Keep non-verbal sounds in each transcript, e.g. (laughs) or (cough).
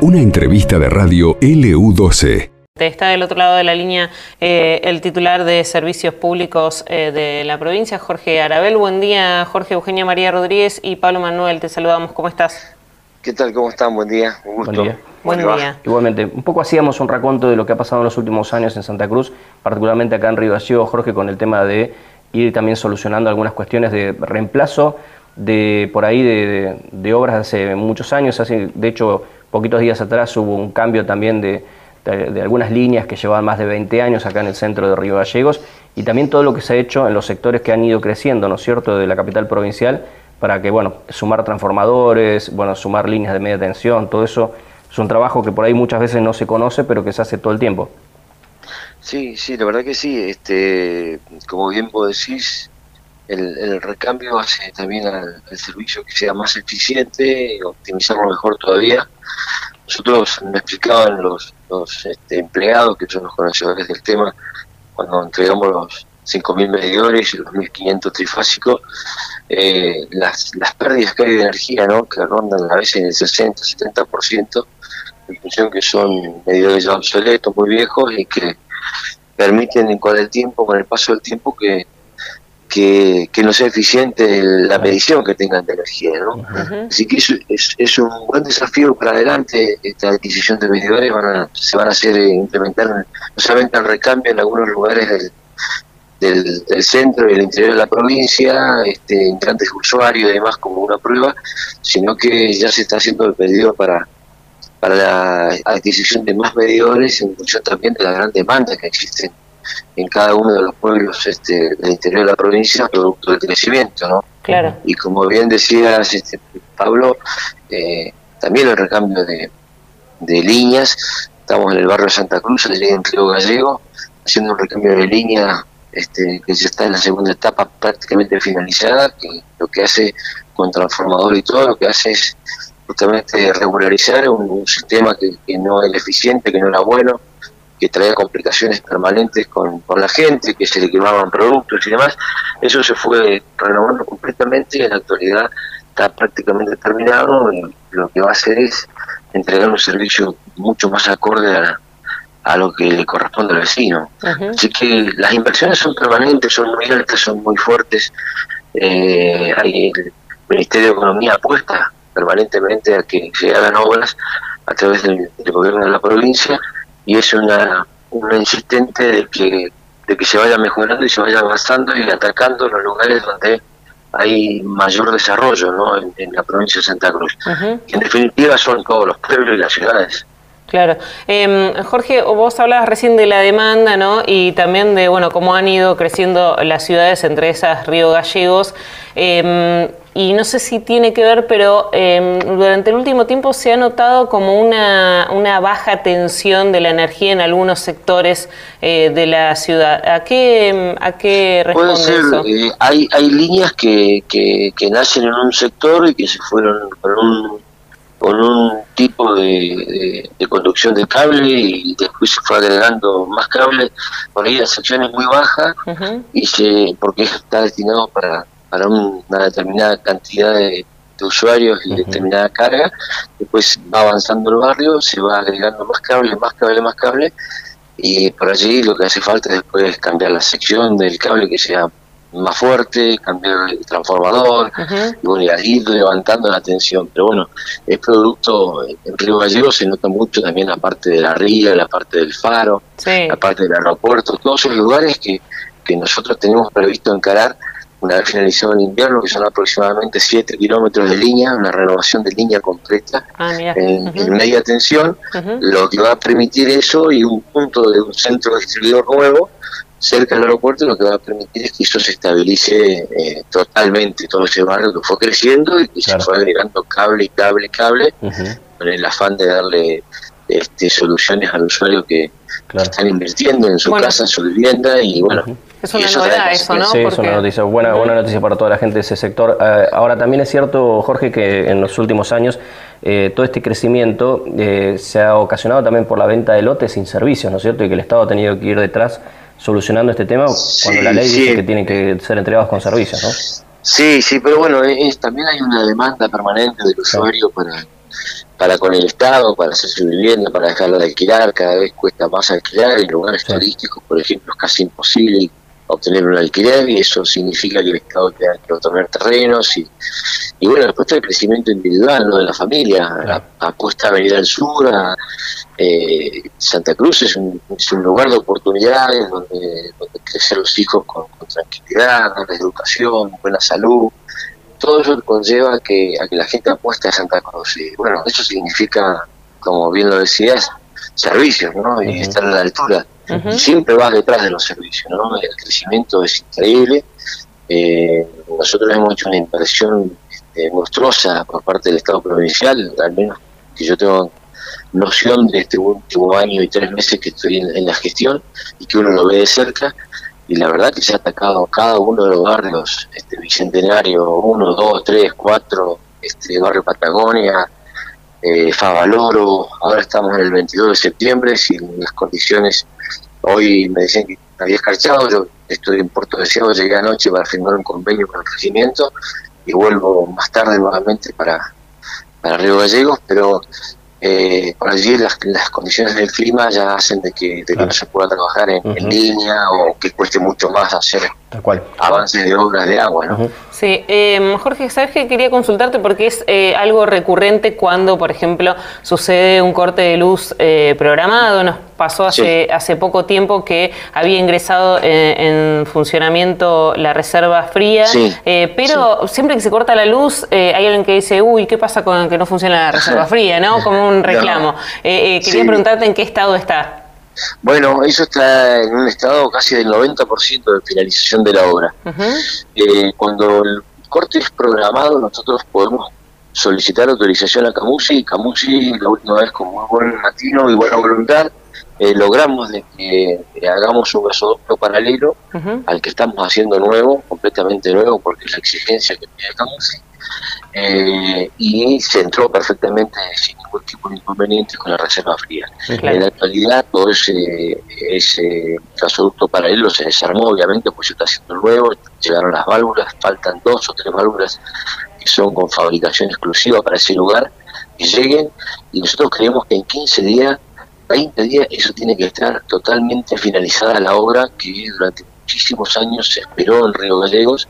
Una entrevista de radio LU12. Está del otro lado de la línea eh, el titular de Servicios Públicos eh, de la provincia, Jorge Arabel. Buen día, Jorge Eugenia María Rodríguez y Pablo Manuel. Te saludamos. ¿Cómo estás? ¿Qué tal? ¿Cómo están? Buen día. Un gusto. Buen día. Buen día. Igualmente, un poco hacíamos un raconto de lo que ha pasado en los últimos años en Santa Cruz, particularmente acá en Río Gallegos, Jorge, con el tema de ir también solucionando algunas cuestiones de reemplazo de por ahí de, de obras de hace muchos años. Hace, de hecho, poquitos días atrás hubo un cambio también de, de, algunas líneas que llevaban más de 20 años acá en el centro de Río Gallegos y también todo lo que se ha hecho en los sectores que han ido creciendo, ¿no es cierto?, de la capital provincial para que, bueno, sumar transformadores, bueno, sumar líneas de media tensión, todo eso es un trabajo que por ahí muchas veces no se conoce, pero que se hace todo el tiempo. Sí, sí, la verdad que sí. Este, como bien vos decís, el, el recambio hace también al, servicio que sea más eficiente, optimizarlo mejor todavía. Nosotros me explicaban los, los este, empleados, que son los conocedores del tema, cuando entregamos los 5.000 medidores y los 1.500 trifásicos, eh, las, pérdidas que hay de energía, ¿no? que rondan a veces en el 60-70%, en función que son medidores ya obsoletos, muy viejos y que permiten con el tiempo, con el paso del tiempo, que que, no sea eficiente la medición que tengan de energía. ¿no? Así que es, es, un buen desafío para adelante esta adquisición de medidores. Van se van a hacer eh, implementar no solamente el recambio en algunos lugares del, del, centro y el interior de la provincia, este, en grandes usuarios y demás como una prueba, sino que ya se está haciendo el pedido para para la adquisición de más medidores en función también de la gran demanda que existe en cada uno de los pueblos este, del interior de la provincia producto del crecimiento, ¿no? Claro. Y como bien decías, este, Pablo, eh, también el recambio de, líneas, estamos en el barrio de Santa Cruz, allí en Río Gallego, haciendo un recambio de línea este, que ya está en la segunda etapa prácticamente finalizada, que lo que hace con transformador y todo, lo que hace es justamente regularizar un, sistema que, que no era eficiente, que no era bueno, que traía complicaciones permanentes con, la gente, que se le quemaban productos y demás, eso se fue renovando completamente y en la actualidad está prácticamente terminado y lo que va a hacer es entregar un servicio mucho más acorde a, lo que le corresponde al vecino. Así que las inversiones son permanentes, son muy altas, son muy fuertes. Eh, hay el Ministerio de Economía apuesta permanentemente a que se hagan obras a través del gobierno de la provincia y es una, una insistente de que, de que se vaya mejorando y se vaya avanzando y atacando los lugares donde hay mayor desarrollo ¿no? en, la provincia de Santa Cruz. en definitiva son todos los pueblos y las ciudades. Claro. Eh, Jorge, vos hablabas recién de la demanda, ¿no? Y también de, bueno, cómo han ido creciendo las ciudades, entre esas Río Gallegos. Eh, y no sé si tiene que ver, pero em, durante el último tiempo se ha notado como una, una baja tensión de la energía en algunos sectores eh, de la ciudad. ¿A qué, em, a qué responde Puede ser, eso? Eh, hay, hay líneas que, que, que, nacen en un sector y que se fueron con un, con un tipo de, de, conducción de cable y después se fue agregando más cable. Por ahí la sección es muy baja y se, porque está destinado para para una determinada cantidad de, usuarios y determinada carga, después va avanzando el barrio, se va agregando más cable, más cable, más cable, y por allí lo que hace falta después es cambiar la sección del cable que sea más fuerte, cambiar el transformador, y bueno, ir levantando la tensión. Pero bueno, es producto, en Río Gallego se nota mucho también la parte de la ría, la parte del faro, la parte del aeropuerto, todos esos lugares que, que nosotros tenemos previsto encarar una vez finalizado el invierno, que son aproximadamente 7 kilómetros de línea, una renovación de línea completa ah, en, media tensión, lo que va a permitir eso y un punto de un centro distribuidor nuevo cerca del aeropuerto, lo que va a permitir es que eso se estabilice eh, totalmente, todo ese barrio que fue creciendo y que se fue agregando cable y cable y cable, con el afán de darle este, soluciones al usuario que, están invirtiendo en su casa, en su vivienda y bueno. Es una novedad eso, ¿no? Sí, es una noticia, buena, buena noticia para toda la gente de ese sector. Eh, ahora también es cierto, Jorge, que en los últimos años eh, todo este crecimiento eh, se ha ocasionado también por la venta de lotes sin servicios, ¿no es cierto? Y que el Estado ha tenido que ir detrás solucionando este tema cuando la ley dice que tienen que ser entregados con servicios, ¿no? Sí, sí, pero bueno, es, también hay una demanda permanente del usuario para, para con el Estado, para hacer su vivienda, para dejarla de alquilar, cada vez cuesta más alquilar, en lugares turísticos, por ejemplo, es casi imposible obtener un alquiler y eso significa que el Estado tiene que otorgar terrenos y, y bueno, después está el crecimiento individual ¿no? de la familia, apuesta a venir al sur, eh, Santa Cruz es un, es un, lugar de oportunidades donde, donde crecer los hijos con, tranquilidad, darles educación, buena salud, todo eso conlleva que, a que la gente apueste a Santa Cruz y bueno, eso significa, como bien lo decías, servicios, ¿no? Y estar a la altura siempre va detrás de los servicios, ¿no? El crecimiento es increíble. Eh, nosotros hemos hecho una inversión este, monstruosa por parte del Estado provincial, al menos que yo tengo noción de este último año y tres meses que estoy en, la gestión y que uno lo ve de cerca y la verdad que se ha atacado cada uno de los barrios, este Bicentenario 1, 2, 3, 4, este barrio Patagonia, eh, Favaloro, ahora estamos en el 22 de septiembre, sin las condiciones, hoy me decían que había escarchado, yo estoy en Puerto Deseado, llegué anoche para firmar un convenio con el regimiento y vuelvo más tarde nuevamente para, para Río Gallegos, pero eh, por allí las, las, condiciones del clima ya hacen de que, no se pueda trabajar en, línea o que cueste mucho más hacer avances de obras de agua. ¿no? Sí, eh, Jorge, ¿sabes que quería consultarte? Porque es eh, algo recurrente cuando, por ejemplo, sucede un corte de luz eh, programado. Nos pasó hace, hace poco tiempo que había ingresado en, funcionamiento la reserva fría, pero siempre que se corta la luz hay alguien que dice, uy, ¿qué pasa con que no funciona la reserva (laughs) fría? ¿no? Como un reclamo. quería preguntarte en qué estado está. Bueno, eso está en un estado casi del 90% de finalización de la obra. Eh, cuando el corte es programado, nosotros podemos solicitar autorización a Camusi. Camusi, la última vez con muy buen latino y buena voluntad, eh, logramos de que hagamos un gasoducto paralelo al que estamos haciendo nuevo, completamente nuevo, porque es la exigencia que pide Camusi eh, y se entró perfectamente sin ningún tipo de inconveniente con la reserva fría. En la actualidad todo ese, ese gasoducto paralelo se desarmó, obviamente, pues se está haciendo nuevo, llegaron las válvulas, faltan dos o tres válvulas que son con fabricación exclusiva para ese lugar, que lleguen, y nosotros creemos que en 15 días, 20 días, eso tiene que estar totalmente finalizada la obra que durante muchísimos años se esperó en Río Gallegos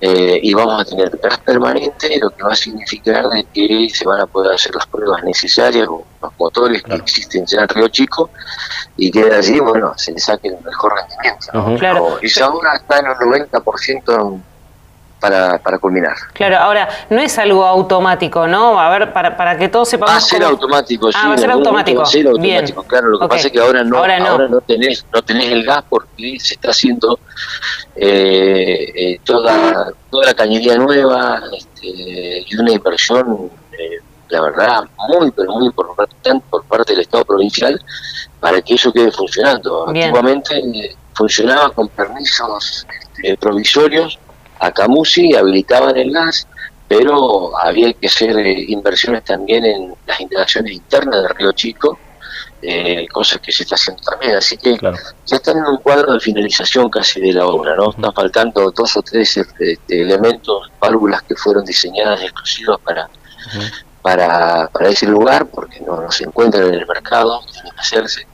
eh, y vamos a tener gas permanente, lo que va a significar de que se van a poder hacer las pruebas necesarias con los motores que existen ya en Río Chico y que de allí, bueno, se le saque el mejor rendimiento. claro. Y ahora está en un 90% para, para culminar. Claro, ahora, no es algo automático, ¿no? A ver, para, para que todos sepamos. Va a ser automático, sí. Ah, va a ser automático. Va a ser automático, claro. Lo que pasa es que ahora no, ahora no. tenés, no tenés el gas porque se está haciendo eh, eh, toda, toda la cañería nueva este, y una inversión, eh, la verdad, muy, pero muy importante por parte del Estado provincial para que eso quede funcionando. Antiguamente funcionaba con permisos este, provisorios a Camusi, habilitaban el gas, pero había que hacer eh, inversiones también en las instalaciones internas de Río Chico, eh, cosas que se está haciendo también. Así que ya están en un cuadro de finalización casi de la obra, ¿no? Están faltando dos o tres este, elementos, válvulas que fueron diseñadas exclusivas para, para, para ese lugar, porque no, no se encuentran en el mercado, tienen que hacerse.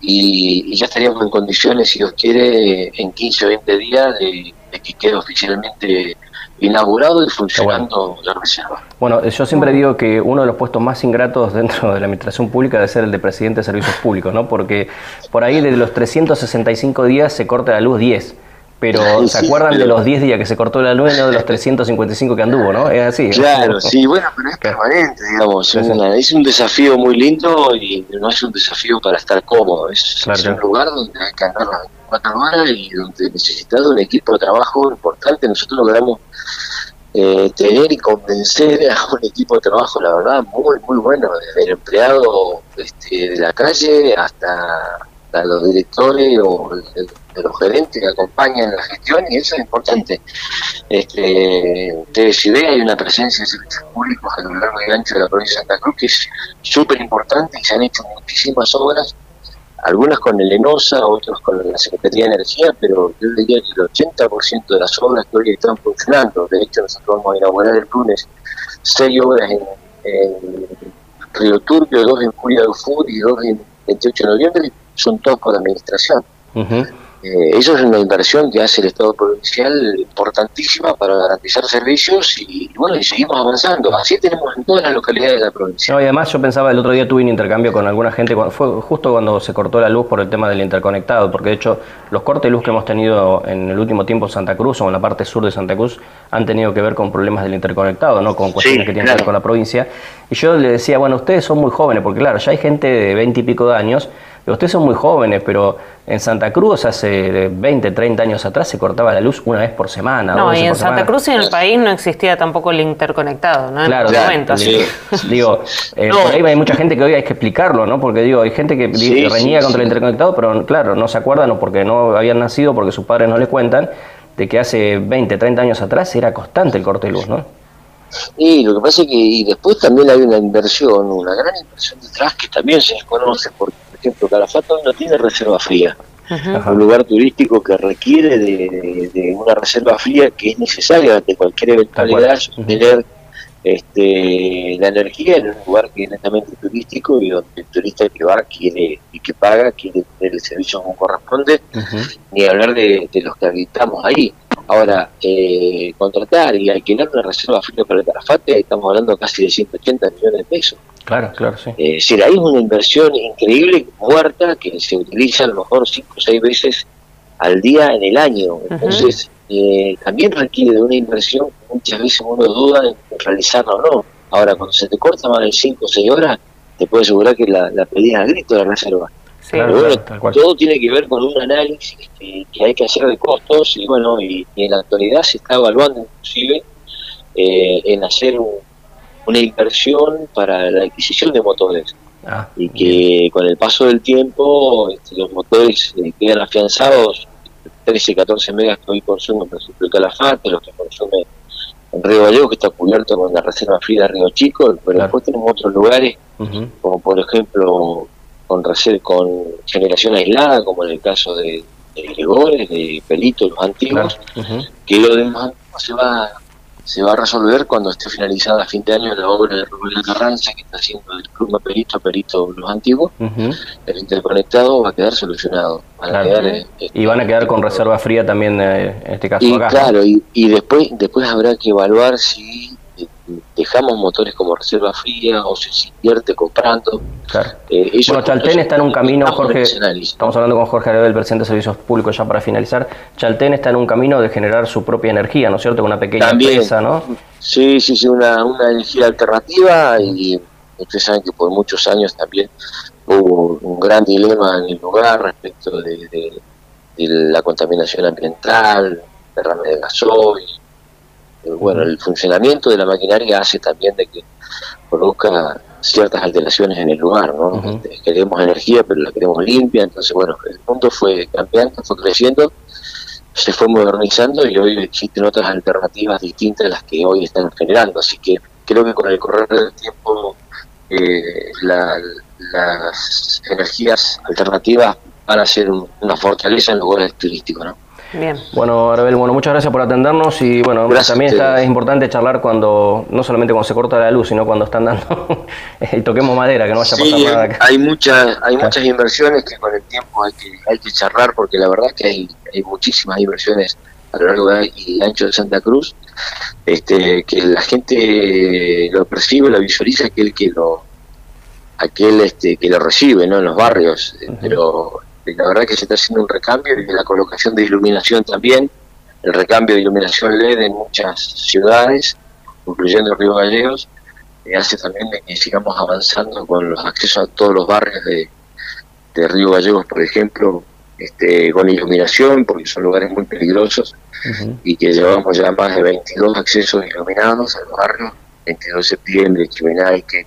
Y, y, ya estaríamos en condiciones, si Dios quiere, en 15 o 20 días de de que quede oficialmente inaugurado y funcionando la reserva. Bueno, yo siempre digo que uno de los puestos más ingratos dentro de la administración pública debe ser el de presidente de servicios públicos, ¿no? Porque por ahí de los 365 días se corta la luz 10 pero (laughs) ¿se acuerdan de los 10 días que se cortó la luz, no de los 355 que anduvo, no? Es así. Claro, sí, bueno, pero es permanente, digamos. Es, un desafío muy lindo y no es un desafío para estar cómodo. Es, un lugar donde hay que andar las 24 horas y donde necesitas un equipo de trabajo importante. Nosotros logramos eh, tener y convencer a un equipo de trabajo, la verdad, muy, muy bueno, desde el empleado este, de la calle hasta, los directores o de los gerentes que acompañan la gestión y eso es importante. Este, si ven, hay una presencia de servicios públicos a lo largo y ancho de la provincia de Santa Cruz que es súper importante y se han hecho muchísimas obras algunas con el ENOSA, otras con la Secretaría de Energía, pero yo diría que el 80% de las obras que hoy están funcionando, de hecho nosotros vamos a inaugurar el lunes seis obras en, Río Turbio, dos en Furia de Fur y dos en 28 de noviembre, son todas por administración. Eh, eso es una inversión que hace el Estado provincial importantísima para garantizar servicios y, bueno, y seguimos avanzando. Así tenemos en todas las localidades de la provincia. No, y además yo pensaba, el otro día tuve un intercambio con alguna gente, fue justo cuando se cortó la luz por el tema del interconectado, porque de hecho los cortes de luz que hemos tenido en el último tiempo en Santa Cruz o en la parte sur de Santa Cruz han tenido que ver con problemas del interconectado, no con cuestiones que tienen que ver con la provincia. Y yo le decía, bueno, ustedes son muy jóvenes, porque claro, ya hay gente de veinte y pico de años ustedes son muy jóvenes, pero en Santa Cruz hace 20, 30 años atrás se cortaba la luz una vez por semana. No, y en Santa Cruz y en el país no existía tampoco el interconectado, ¿no? Claro, (laughs) digo, eh, por ahí hay mucha gente que hoy hay que explicarlo, ¿no? Porque digo, hay gente que reñía contra el interconectado, pero claro, no se acuerdan o porque no habían nacido, porque sus padres no les cuentan, de que hace 20, 30 años atrás era constante el corte de luz, ¿no? Y lo que pasa es que y después también hay una inversión, una gran inversión detrás que también se desconoce, porque ejemplo, Calafate no tiene reserva fría. Un lugar turístico que requiere de, una reserva fría que es necesaria de cualquier eventualidad tener este, la energía en un lugar que es netamente turístico y donde el turista que va quiere y que paga quiere tener el servicio como corresponde, ni hablar de, los que habitamos ahí. Ahora, eh, contratar y alquilar una reserva fría para el Calafate, estamos hablando casi de 180 millones de pesos. Claro, claro, sí. Eh, es decir, ahí es una inversión increíble, muerta, que se utiliza a lo mejor cinco o seis veces al día en el año. Entonces, eh, también requiere de una inversión que muchas veces uno duda de realizarla o no. Ahora, cuando se te corta más de cinco o seis horas, te puedo asegurar que la, la pedís a grito de la reserva. Pero bueno, todo tiene que ver con un análisis que, hay que hacer de costos y bueno, y, en la actualidad se está evaluando inclusive eh, en hacer un, una inversión para la adquisición de motores. Ah, y que con el paso del tiempo este, los motores eh, quedan afianzados, 13, 14 megas que hoy consume, por ejemplo, el Calafate, los que consume en Río Gallego, que está cubierto con la reserva fría de Río Chico, pero después tenemos otros lugares, como por ejemplo con, con generación aislada, como en el caso de, de Gregores, de Pelito, los antiguos, que lo demás se va se va a resolver cuando esté finalizada a fin de año la obra de Rubén Carranza que está haciendo el Club Perito Perito Los Antiguos. El interconectado va a quedar solucionado. Eh, y van a quedar con reserva fría también eh, en este caso. Y, Claro, y, y después, después habrá que evaluar si dejamos motores como reserva fría o se invierte comprando. Claro. Eh, bueno, Chaltén está en un camino, Jorge, estamos hablando con Jorge Arabel, presidente de Servicios Públicos, ya para finalizar. Chaltén está en un camino de generar su propia energía, ¿no es cierto? Con una pequeña empresa, ¿no? Sí, sí, sí, una, una energía alternativa y ustedes saben que por muchos años también hubo un gran dilema en el lugar respecto de, de la contaminación ambiental, derrame de gasoil, bueno, el funcionamiento de la maquinaria hace también de que produzca ciertas alteraciones en el lugar, ¿no? Este, queremos energía, pero la queremos limpia, entonces, bueno, el mundo fue cambiando, fue creciendo, se fue modernizando y hoy existen otras alternativas distintas a las que hoy están generando, así que creo que con el correr del tiempo eh, las energías alternativas van a ser una fortaleza en lugares turísticos, ¿no? Bien. Bueno, Arabel, bueno, muchas gracias por atendernos y bueno, también está, es importante charlar cuando, no solamente cuando se corta la luz, sino cuando están dando, (laughs) y toquemos madera, que no vaya a pasar nada acá. Hay muchas, hay muchas inversiones que con el tiempo hay que, hay que charlar porque la verdad es que hay, hay muchísimas inversiones a lo largo y ancho de Santa Cruz, este, que la gente lo percibe, lo visualiza, aquel que lo aquel este, que lo recibe ¿no? en los barrios, pero la verdad que se está haciendo un recambio y la colocación de iluminación también, el recambio de iluminación LED en muchas ciudades, incluyendo Río Gallegos, eh, hace también que sigamos avanzando con los accesos a todos los barrios de, Río Gallegos, por ejemplo, este, con iluminación, porque son lugares muy peligrosos, y que llevamos ya más de 22 accesos iluminados a los barrios, 22 de septiembre, Chimenaique,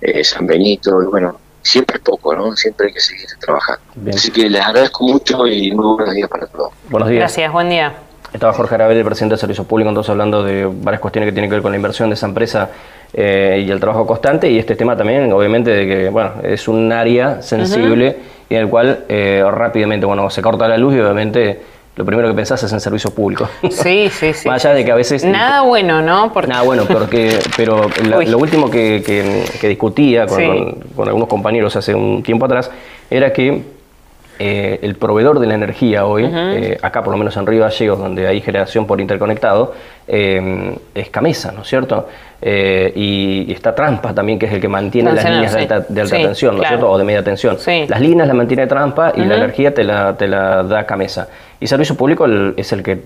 eh, San Benito, y bueno, siempre es poco, ¿no? Siempre hay que seguir trabajando. Así que les agradezco mucho y muy buenos días para todos. Buenos días. Gracias, buen día. Estaba Jorge Arabel, el presidente de Servicios Públicos, entonces hablando de varias cuestiones que tienen que ver con la inversión de esa empresa eh, y el trabajo constante y este tema también, obviamente, de que bueno es un área sensible y en el cual eh, rápidamente, bueno, se corta la luz y obviamente lo primero que pensás es en servicio público. Sí, sí, (laughs) sí. Más allá de que a veces... Nada bueno, ¿no? Nada bueno, porque, pero lo último que, discutía con, con, algunos compañeros hace un tiempo atrás era que eh, el proveedor de la energía hoy, eh, acá por lo menos en Río Gallegos, donde hay generación por interconectado, eh, es Camesa, ¿no es cierto? y, está Trampa también, que es el que mantiene las líneas de alta, tensión, ¿no es cierto? O de media tensión. Las líneas las mantiene Trampa y la energía te la, te la da Camesa. Y Servicio Público es el que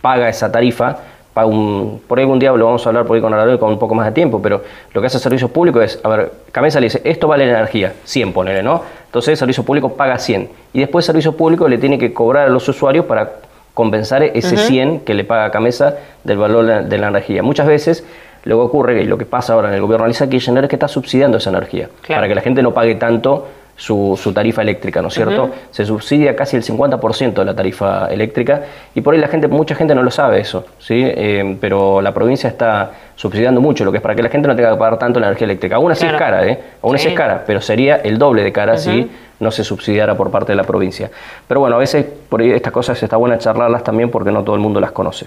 paga esa tarifa un, por ahí algún día lo vamos a hablar por ahí con Araújo con un poco más de tiempo, pero lo que hace el servicio público es, a ver, Cabeza le dice, esto vale la energía, 100 ponele, ¿no? Entonces el servicio público paga 100 y después el servicio público le tiene que cobrar a los usuarios para compensar ese 100 que le paga Camesa del valor de la energía. Muchas veces lo que ocurre, y lo que pasa ahora en el gobierno de Lisa Kirchner, es que está subsidiando esa energía, para que la gente no pague tanto su, su, tarifa eléctrica, ¿no es cierto? Se subsidia casi el 50% de la tarifa eléctrica y por ahí la gente, mucha gente no lo sabe eso, ¿sí? Eh, pero la provincia está subsidiando mucho, lo que es para que la gente no tenga que pagar tanto la energía eléctrica. Aún así es cara, ¿eh? Aún así es cara, pero sería el doble de cara si no se subsidiara por parte de la provincia. Pero bueno, a veces por ahí estas cosas está buena charlarlas también porque no todo el mundo las conoce.